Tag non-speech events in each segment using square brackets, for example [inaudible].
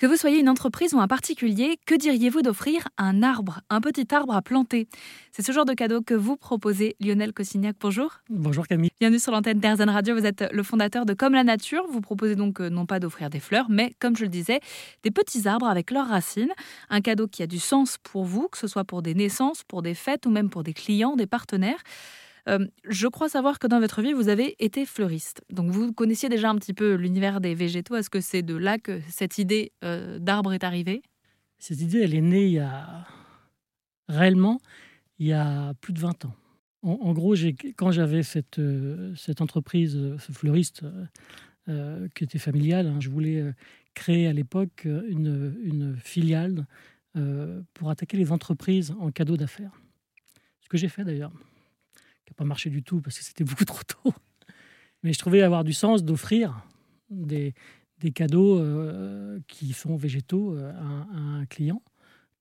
Que vous soyez une entreprise ou un particulier, que diriez-vous d'offrir un arbre, un petit arbre à planter? C'est ce genre de cadeau que vous proposez, Lionel Cossignac. Bonjour. Bonjour Camille. Bienvenue sur l'antenne d'Airzen Radio. Vous êtes le fondateur de Comme la Nature. Vous proposez donc euh, non pas d'offrir des fleurs, mais comme je le disais, des petits arbres avec leurs racines. Un cadeau qui a du sens pour vous, que ce soit pour des naissances, pour des fêtes ou même pour des clients, des partenaires. Euh, je crois savoir que dans votre vie, vous avez été fleuriste. Donc vous connaissiez déjà un petit peu l'univers des végétaux. Est-ce que c'est de là que cette idée euh, d'arbre est arrivée? Cette idée, elle est née réellement il y a plus de 20 ans. En, gros, quand j'avais cette, euh, entreprise, ce fleuriste qui était familiale, hein, je voulais créer à l'époque une, filiale pour attaquer les entreprises en cadeau d'affaires. Ce que j'ai fait d'ailleurs n'a pas marché du tout parce que c'était beaucoup [laughs] trop tôt. Mais je trouvais avoir du sens d'offrir des, des cadeaux euh, qui sont végétaux euh, à, un client.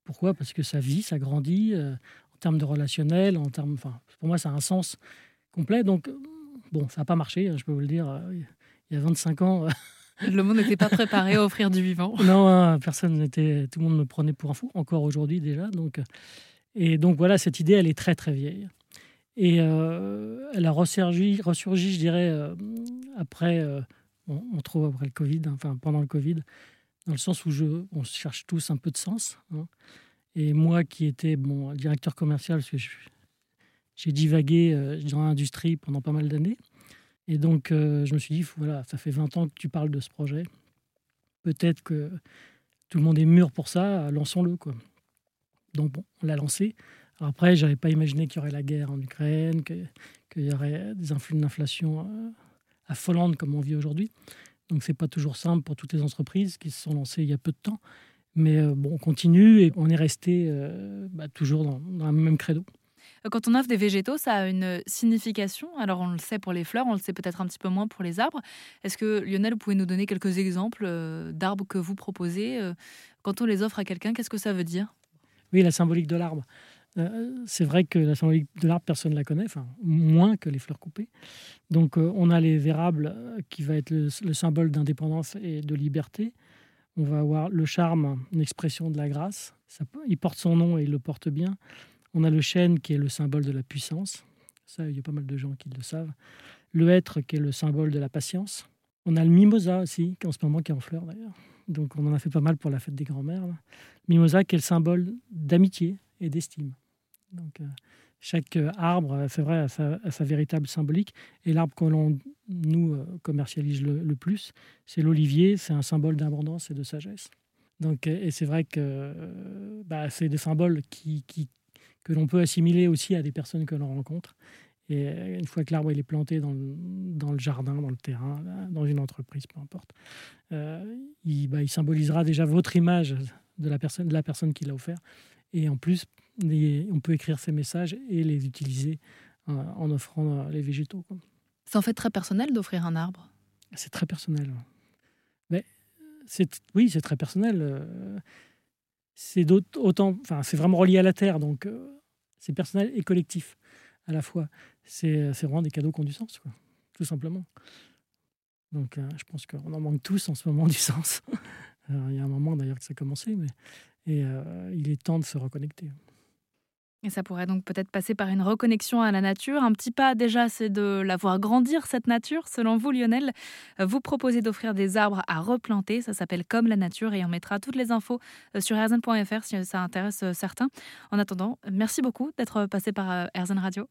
Pourquoi? Parce que ça vit, ça grandit euh, en termes de relationnel, en termes, enfin, pour moi, ça a un sens complet. Donc, bon, ça n'a pas marché, hein, je peux vous le dire. il y a 25 ans. [laughs] le monde n'était pas préparé à offrir du vivant. [laughs] Non, hein, personne n'était. Tout le monde me prenait pour un fou, encore aujourd'hui déjà. Donc, et donc voilà, cette idée, elle est très très vieille. Et euh, elle a ressurgi, ressurgi, je dirais, euh, après, euh, on, trouve après le Covid, hein, enfin pendant le Covid, dans le sens où on cherche tous un peu de sens. Hein. Et moi qui étais bon, directeur commercial, parce que j'ai divagué dans l'industrie pendant pas mal d'années, et donc je me suis dit, voilà, ça fait 20 ans que tu parles de ce projet, peut-être que tout le monde est mûr pour ça, lançons-le. Donc bon, on l'a lancé. Après, je n'avais pas imaginé qu'il y aurait la guerre en Ukraine, qu'il y aurait des influx d'inflation euh, affolantes comme on vit aujourd'hui. Donc, ce n'est pas toujours simple pour toutes les entreprises qui se sont lancées il y a peu de temps. Mais euh, bon, on continue et on est resté euh, bah, toujours dans, dans le même credo. Quand on offre des végétaux, ça a une signification. Alors, on le sait pour les fleurs, on le sait peut-être un petit peu moins pour les arbres. Est-ce que, Lionel, vous pouvez nous donner quelques exemples d'arbres que vous proposez Quand on les offre à quelqu'un, qu'est-ce que ça veut dire? Oui, la symbolique de l'arbre. Euh, c'est vrai que la symbolique de l'arbre, personne ne la connaît, enfin, moins que les fleurs coupées. Donc, euh, on a les vérables euh, qui va être le, symbole d'indépendance et de liberté. On va avoir le charme, une expression de la grâce. Il porte son nom et il le porte bien. On a le chêne qui est le symbole de la puissance. Ça, il y a pas mal de gens qui le savent. Le hêtre qui est le symbole de la patience. On a le mimosa aussi, qui en ce moment qui est en fleurs d'ailleurs. Donc on en a fait pas mal pour la fête des grands-mères. Mimosa qui est le symbole d'amitié et d'estime. Donc, euh, chaque euh, arbre, euh, c'est vrai, a sa, véritable symbolique. Et l'arbre que l'on nous commercialise le, plus, c'est l'olivier. C'est un symbole d'abondance et de sagesse. Donc, et c'est vrai que bah, c'est des symboles qui que l'on peut assimiler aussi à des personnes que l'on rencontre. Et une fois que l'arbre est planté dans le, dans le, jardin, dans le terrain, dans une entreprise, peu importe, il, bah, il, symbolisera déjà votre image de la personne, de la personne qui l'a offert. Et en plus, on peut écrire ces messages et les utiliser euh, en offrant euh, les végétaux. C'est en fait très personnel d'offrir un arbre? C'est très personnel. Mais c'est oui, c'est très personnel. Euh, c'est autant, enfin, c'est vraiment relié à la terre, donc c'est personnel et collectif à la fois. C'est vraiment des cadeaux qui ont du sens, quoi, tout simplement. Donc, je pense qu'on en manque tous en ce moment [laughs] du sens. il y a un moment d'ailleurs que ça a commencé, mais et il est temps de se reconnecter. Et ça pourrait donc peut-être passer par une reconnexion à la nature. Un petit pas déjà, c'est de la voir grandir, cette nature. Selon vous, Lionel, vous proposez d'offrir des arbres à replanter. Ça s'appelle Comme la nature et on mettra toutes les infos euh, sur erzen.fr si ça intéresse euh, certains. En attendant, merci beaucoup d'être passé par Erzen Radio.